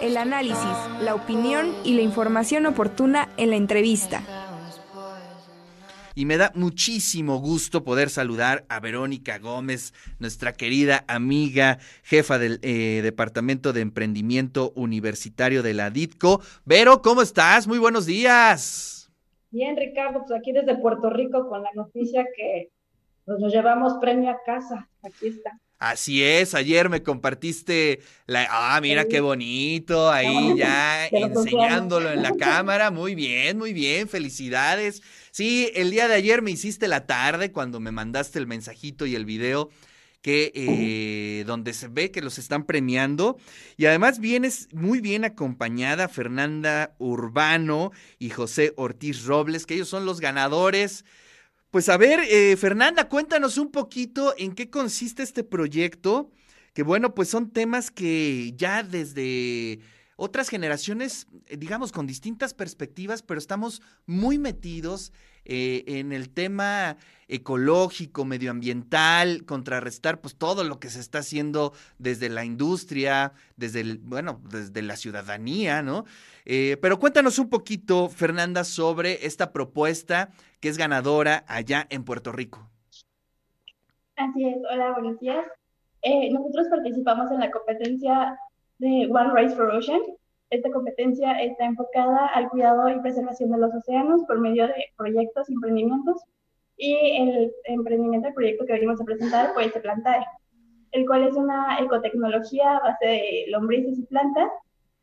el análisis, la opinión y la información oportuna en la entrevista. Y me da muchísimo gusto poder saludar a Verónica Gómez, nuestra querida amiga, jefa del eh, Departamento de Emprendimiento Universitario de la DITCO. Vero, ¿cómo estás? Muy buenos días. Bien, Ricardo, pues aquí desde Puerto Rico con la noticia que pues, nos llevamos premio a casa. Aquí está. Así es, ayer me compartiste la... Ah, mira qué bonito, ahí ya enseñándolo en la cámara. Muy bien, muy bien, felicidades. Sí, el día de ayer me hiciste la tarde cuando me mandaste el mensajito y el video que eh, donde se ve que los están premiando. Y además vienes muy bien acompañada Fernanda Urbano y José Ortiz Robles, que ellos son los ganadores pues a ver, eh, Fernanda, cuéntanos un poquito en qué consiste este proyecto, que bueno, pues son temas que ya desde otras generaciones, eh, digamos, con distintas perspectivas, pero estamos muy metidos eh, en el tema ecológico, medioambiental, contrarrestar pues todo lo que se está haciendo desde la industria, desde el, bueno, desde la ciudadanía, ¿no? Eh, pero cuéntanos un poquito, Fernanda, sobre esta propuesta que es ganadora allá en Puerto Rico. Así es, hola, buenos días. Eh, nosotros participamos en la competencia de One Race for Ocean. Esta competencia está enfocada al cuidado y preservación de los océanos por medio de proyectos y emprendimientos. Y el emprendimiento, el proyecto que venimos a presentar, pues se Plantae, el cual es una ecotecnología a base de lombrices y plantas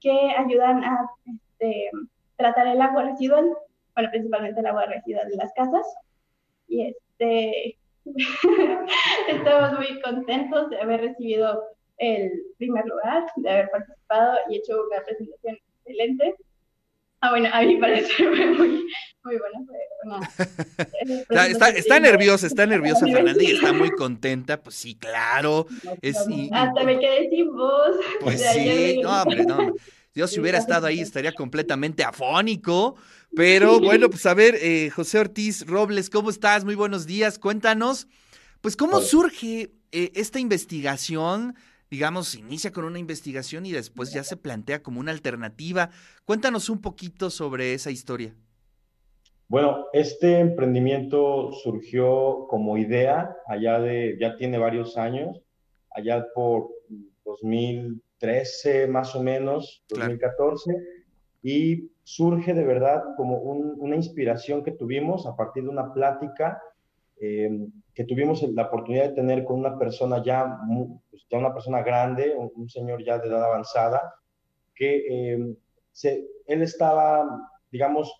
que ayudan a este, tratar el agua residual, bueno, principalmente el agua residual de las casas. Y este, estamos muy contentos de haber recibido el primer lugar, de haber participado y hecho una presentación excelente. Ah, bueno, a mí parece fue muy, muy buena. está, está, nerviosa, está nerviosa Fernanda y está muy contenta, pues sí, claro. Es, Hasta me quedé sin voz. Pues sí, no, hombre, no. Yo si hubiera estado ahí estaría completamente afónico. Pero bueno, pues a ver, eh, José Ortiz Robles, ¿cómo estás? Muy buenos días. Cuéntanos, pues cómo surge eh, esta investigación digamos, inicia con una investigación y después ya se plantea como una alternativa. Cuéntanos un poquito sobre esa historia. Bueno, este emprendimiento surgió como idea allá de, ya tiene varios años, allá por 2013 más o menos, 2014, y surge de verdad como una inspiración que tuvimos a partir de una plática eh, que tuvimos la oportunidad de tener con una persona ya, pues, ya una persona grande, un, señor ya de edad avanzada, que eh, se, él estaba, digamos,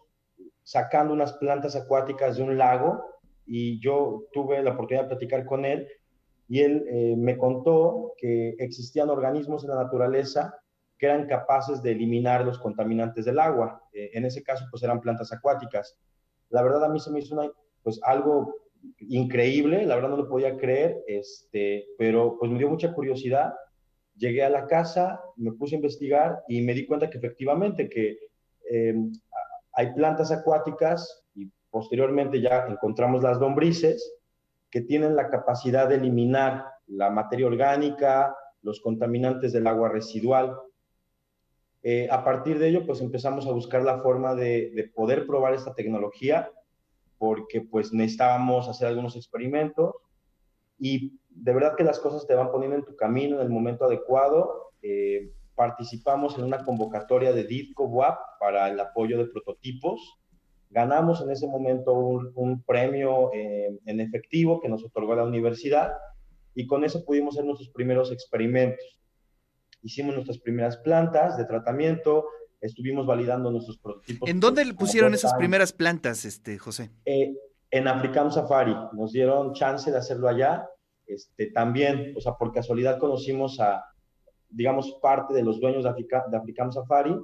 sacando unas plantas acuáticas de un lago y yo tuve la oportunidad de platicar con él y él eh, me contó que existían organismos en la naturaleza que eran capaces de eliminar los contaminantes del agua. en ese caso, pues eran plantas acuáticas. La verdad a mí se me hizo una, pues algo increíble, la verdad no lo podía creer, este, pero pues me dio mucha curiosidad. Llegué a la casa, me puse a investigar y me di cuenta que efectivamente que em, hay plantas acuáticas y posteriormente ya encontramos las lombrices que tienen la capacidad de eliminar la materia orgánica, los contaminantes del agua residual. Eh, a partir de ello, pues empezamos a buscar la forma de, de poder probar esta tecnología porque pues necesitábamos hacer algunos experimentos y de verdad que las cosas te van poniendo en tu camino en el momento adecuado. Eh, participamos en una convocatoria de DITCO WAP para el apoyo de prototipos. Ganamos en ese momento un, premio eh, en efectivo que nos otorgó la universidad y con eso pudimos hacer nuestros primeros experimentos. Hicimos nuestras primeras plantas de tratamiento, estuvimos validando nuestros prototipos. ¿En dónde pusieron esas primeras plantas, este, José? Eh, en African Safari, nos dieron chance de hacerlo allá. Este, también, o sea, por casualidad conocimos a, digamos, parte de los dueños de, Africa, de African Safari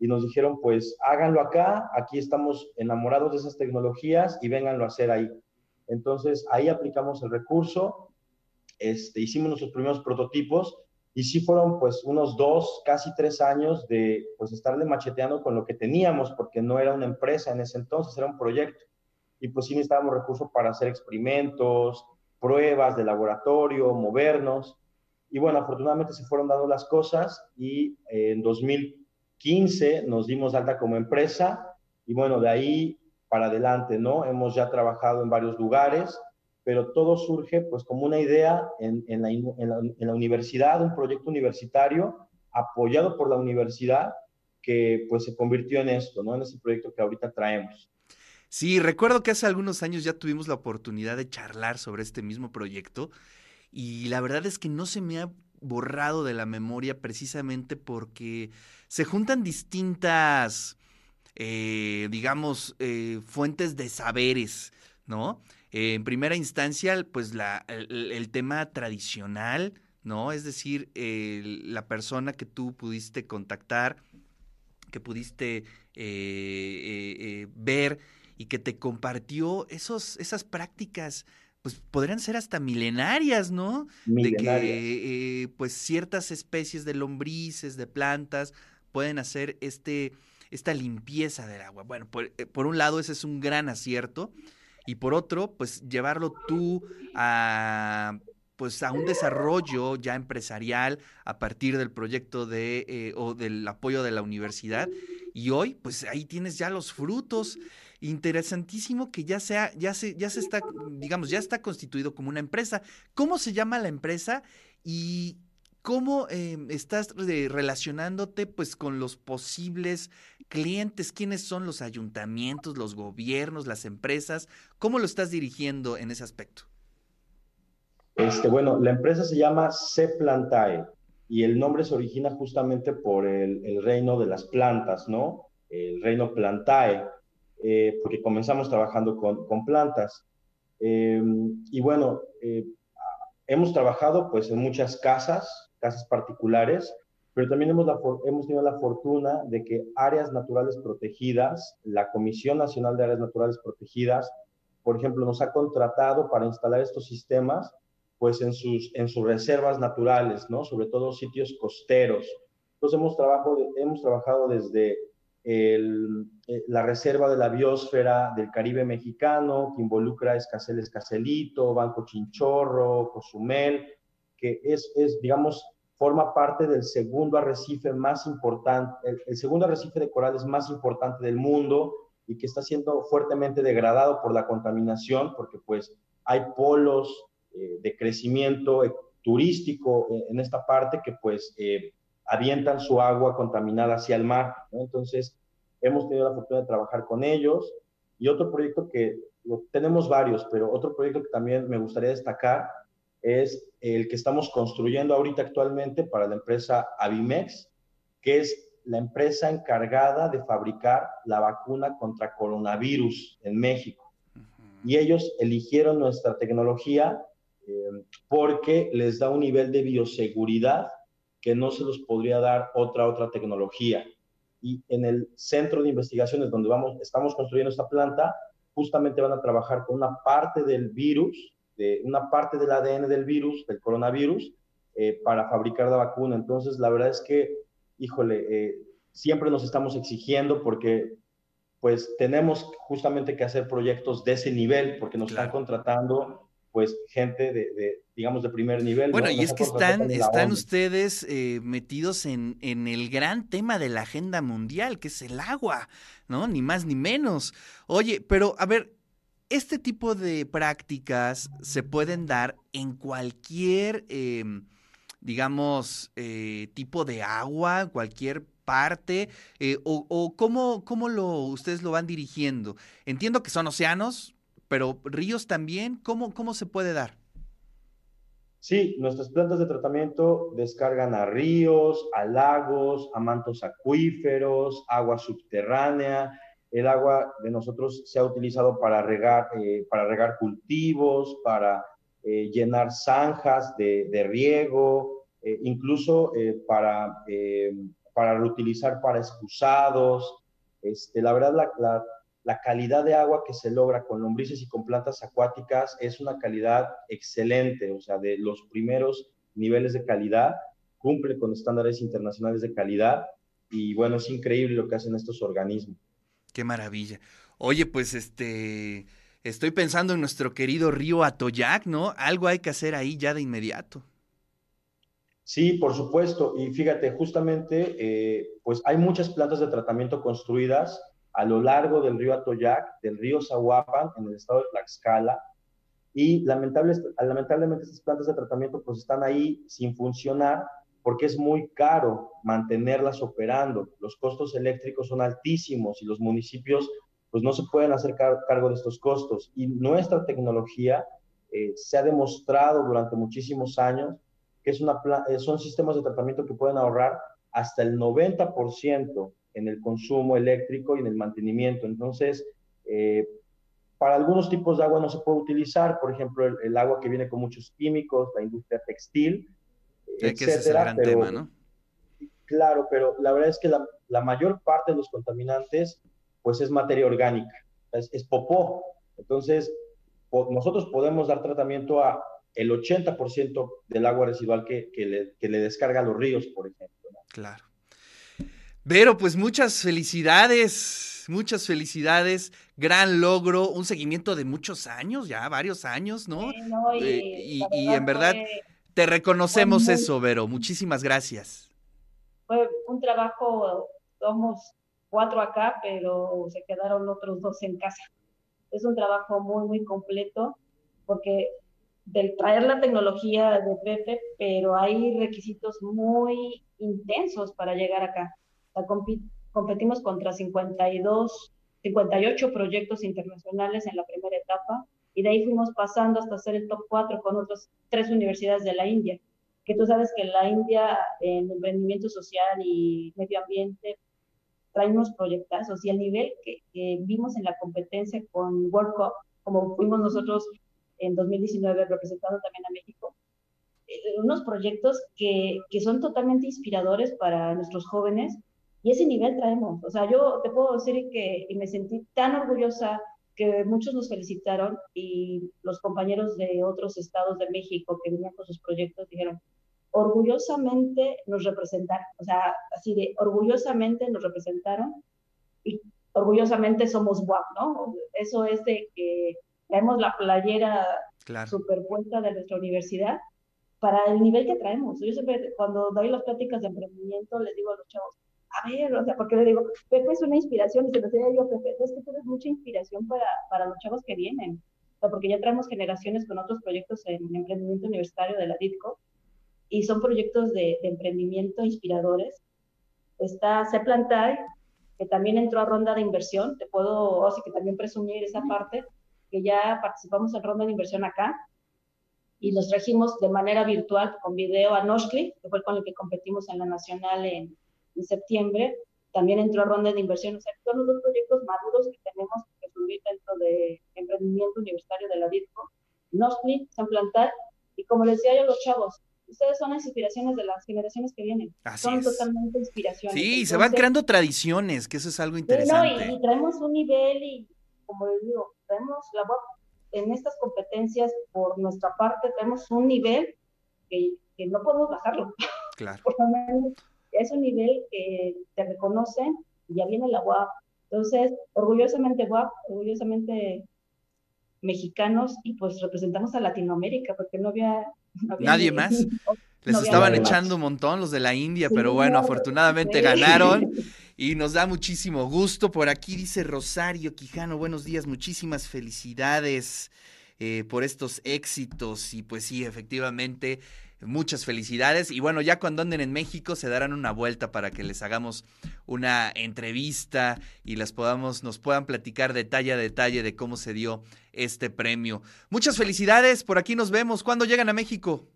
y nos dijeron, pues háganlo acá, aquí estamos enamorados de esas tecnologías y vénganlo a hacer ahí. Entonces, ahí aplicamos el recurso, este, hicimos nuestros primeros prototipos y sí fueron pues unos dos, casi tres años de pues estarle macheteando con lo que teníamos, porque no era una empresa en ese entonces, era un proyecto. Y pues sí necesitábamos recursos para hacer experimentos, pruebas de laboratorio, movernos. Y bueno, afortunadamente se fueron dando las cosas y en 2015 nos dimos alta como empresa y bueno, de ahí para adelante, ¿no? Hemos ya trabajado en varios lugares, pero todo surge pues como una idea en, la, universidad, un proyecto universitario apoyado por la universidad que pues se convirtió en esto, ¿no? En ese proyecto que ahorita traemos. Sí, recuerdo que hace algunos años ya tuvimos la oportunidad de charlar sobre este mismo proyecto y la verdad es que no se me ha borrado de la memoria precisamente porque se juntan distintas, eh, digamos, eh, fuentes de saberes, ¿no? Eh, en primera instancia, pues la, el, tema tradicional, ¿no? Es decir, la persona que tú pudiste contactar, que pudiste ver y que te compartió esos, esas prácticas pues podrían ser hasta milenarias, ¿no? De que eh, pues ciertas especies de lombrices, de plantas, pueden hacer este, esta limpieza del agua. Bueno, por, eh, por, un lado ese es un gran acierto y por otro, pues llevarlo tú a pues a un desarrollo ya empresarial a partir del proyecto de eh, o del apoyo de la universidad y hoy pues ahí tienes ya los frutos. Interesantísimo que ya sea ya se ya se está digamos ya está constituido como una empresa. Cómo se llama la empresa y cómo eh, estás relacionándote pues con los posibles clientes quiénes son los ayuntamientos los gobiernos las empresas cómo lo estás dirigiendo en ese aspecto este, bueno, la empresa se llama C Plantae y el nombre se origina justamente por el, reino de las plantas, ¿no? El reino Plantae, eh, porque comenzamos trabajando con, plantas. Eh, y bueno, eh, hemos trabajado pues en muchas casas, casas particulares, pero también hemos, hemos tenido la fortuna de que áreas naturales protegidas, la Comisión Nacional de Áreas Naturales Protegidas, por ejemplo, nos ha contratado para instalar estos sistemas pues en sus, en sus reservas naturales, ¿no? Sobre todo sitios costeros. Entonces hemos, trabajo hemos trabajado desde el, eh, la reserva de la biosfera del Caribe mexicano, que involucra Escacel Escacelito, Banco Chinchorro, Cozumel, que es, es, digamos, forma parte del segundo arrecife más importante, el, segundo arrecife de corales más importante del mundo y que está siendo fuertemente degradado por la contaminación, porque pues hay polos eh, de crecimiento eh, turístico eh, en esta parte que pues avientan su agua contaminada hacia el mar. Entonces, hemos tenido la fortuna de trabajar con ellos. Y otro proyecto que tenemos varios, pero otro proyecto que también me gustaría destacar es el que estamos construyendo ahorita actualmente para la empresa Avimex, que es la empresa encargada de fabricar la vacuna contra coronavirus en México. Y ellos eligieron nuestra tecnología eh, porque les da un nivel de bioseguridad que no se los podría dar otra otra tecnología. Y en el centro de investigaciones donde vamos, estamos construyendo esta planta, justamente van a trabajar con una parte del virus, de una parte del ADN del virus, del coronavirus, eh, para fabricar la vacuna. Entonces, la verdad es que, híjole, eh, siempre nos estamos exigiendo porque pues tenemos justamente que hacer proyectos de ese nivel porque nos están contratando pues gente de, digamos, de primer nivel. Bueno, y es que están, están ustedes eh, metidos en, en el gran tema de la agenda mundial, que es el agua, ¿no? Ni más ni menos. Oye, pero a ver, este tipo de prácticas se pueden dar en cualquier, em, digamos, eh, tipo de agua, cualquier parte, eh, o, o cómo, cómo lo, ustedes lo van dirigiendo. Entiendo que son océanos, pero ríos también, ¿cómo, cómo se puede dar? Sí, nuestras plantas de tratamiento descargan a ríos, a lagos, a mantos acuíferos, agua subterránea. El agua de nosotros se ha utilizado para regar, eh, para regar cultivos, para eh, llenar zanjas de, riego, eh, incluso para, para reutilizar para excusados. Este, la verdad, la, la la calidad de agua que se logra con lombrices y con plantas acuáticas es una calidad excelente, o sea, de los primeros niveles de calidad, cumple con estándares internacionales de calidad y bueno, es increíble lo que hacen estos organismos. Qué maravilla. Oye, pues este, estoy pensando en nuestro querido río Atoyac, ¿no? Algo hay que hacer ahí ya de inmediato. Sí, por supuesto. Y fíjate, justamente, eh, pues hay muchas plantas de tratamiento construidas a lo largo del río Atoyac, del río Zahuapan, en el estado de Tlaxcala, y lamentablemente estas plantas de tratamiento pues están ahí sin funcionar porque es muy caro mantenerlas operando. Los costos eléctricos son altísimos y los municipios pues no se pueden hacer cargo de estos costos. Y nuestra tecnología eh, se ha demostrado durante muchísimos años que es una, eh, son sistemas de tratamiento que pueden ahorrar hasta el 90% en el consumo eléctrico y en el mantenimiento. Entonces, eh, para algunos tipos de agua no se puede utilizar, por ejemplo, el, agua que viene con muchos químicos, la industria textil, etcétera, que ese es el gran tema, ¿no? Claro, pero la verdad es que la, la, mayor parte de los contaminantes, pues es materia orgánica, es, es popó. Entonces, nosotros podemos dar tratamiento a el 80% del agua residual que, que, le, que, le, descarga a los ríos, por ejemplo. Claro. Vero, pues muchas felicidades, muchas felicidades, gran logro, un seguimiento de muchos años, ya varios años, ¿no? y, eh, y, en verdad te reconocemos eso, Vero, muchísimas gracias. Fue un trabajo, somos cuatro acá, pero se quedaron otros dos en casa es un trabajo muy, muy completo porque del traer la tecnología de Pepe, pero hay requisitos muy intensos para llegar acá. competimos contra 52, 58 proyectos internacionales en la primera etapa y de ahí fuimos pasando hasta ser el top 4 con otras tres universidades de la India, que tú sabes que la India en emprendimiento social y medio ambiente trae unos proyectazos. Y el nivel que, vimos en la competencia con World Cup, como fuimos nosotros en 2019 representando también a México, eh, unos proyectos que, que, son totalmente inspiradores para nuestros jóvenes. Y ese nivel traemos. O sea, yo te puedo decir que me sentí tan orgullosa que muchos nos felicitaron y los compañeros de otros estados de México que venían con sus proyectos dijeron, orgullosamente nos representaron, o sea, así de orgullosamente nos representaron y orgullosamente somos guap, ¿no? Eso es de que traemos la playera superpuesta de nuestra universidad para el nivel que traemos. Yo siempre, cuando doy las pláticas de emprendimiento, les digo a los chavos, a ver, o sea, porque le digo, Pepe es una inspiración, y se lo decía yo, Pepe, es que tú eres mucha inspiración para, para los chavos que vienen, o sea, porque ya traemos generaciones con otros proyectos en emprendimiento universitario de la DITCO, y son proyectos de, emprendimiento inspiradores. Está Ceplantai, que también entró a ronda de inversión, te puedo, así que también presumir esa parte, que ya participamos en ronda de inversión acá, y los trajimos de manera virtual con video a Noshkli, que fue con el que competimos en la nacional en, en septiembre, también entró a ronda de inversión, o sea, son los dos proyectos maduros que tenemos que subir dentro de emprendimiento universitario de la DITCO, Noshkli, Ceplantai, y como les decía yo a los chavos, ustedes son las inspiraciones de las generaciones que vienen. son totalmente inspiraciones. Sí, se van creando tradiciones, que eso es algo interesante. No, y, traemos un nivel y, como les digo, traemos la en estas competencias por nuestra parte, tenemos un nivel que, que no podemos bajarlo. Claro. es un nivel que te reconocen y ya viene la UAP. Entonces, orgullosamente UAP, orgullosamente mexicanos y pues representamos a Latinoamérica porque no había Nadie más. Les estaban echando un montón los de la India, pero bueno, afortunadamente ganaron y nos da muchísimo gusto. Por aquí dice Rosario Quijano, buenos días, muchísimas felicidades eh, por estos éxitos y pues sí, efectivamente, muchas felicidades. Y bueno, ya cuando anden en México se darán una vuelta para que les hagamos una entrevista y las podamos, nos puedan platicar detalle a detalle de cómo se dio este premio. Muchas felicidades, por aquí nos vemos. ¿Cuándo llegan a México?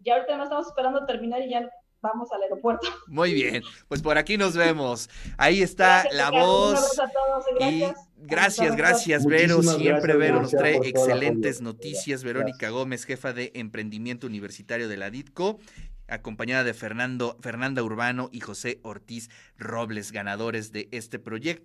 Ya ahorita no estamos esperando terminar y ya vamos al aeropuerto. Muy bien, pues por aquí nos vemos. Ahí está la voz. a todos, gracias. Y gracias, gracias, Vero. Siempre Vero nos trae excelentes noticias. Verónica Gómez, jefa de emprendimiento universitario de la DITCO acompañada de Fernando, Fernanda Urbano y José Ortiz Robles, ganadores de este proyecto.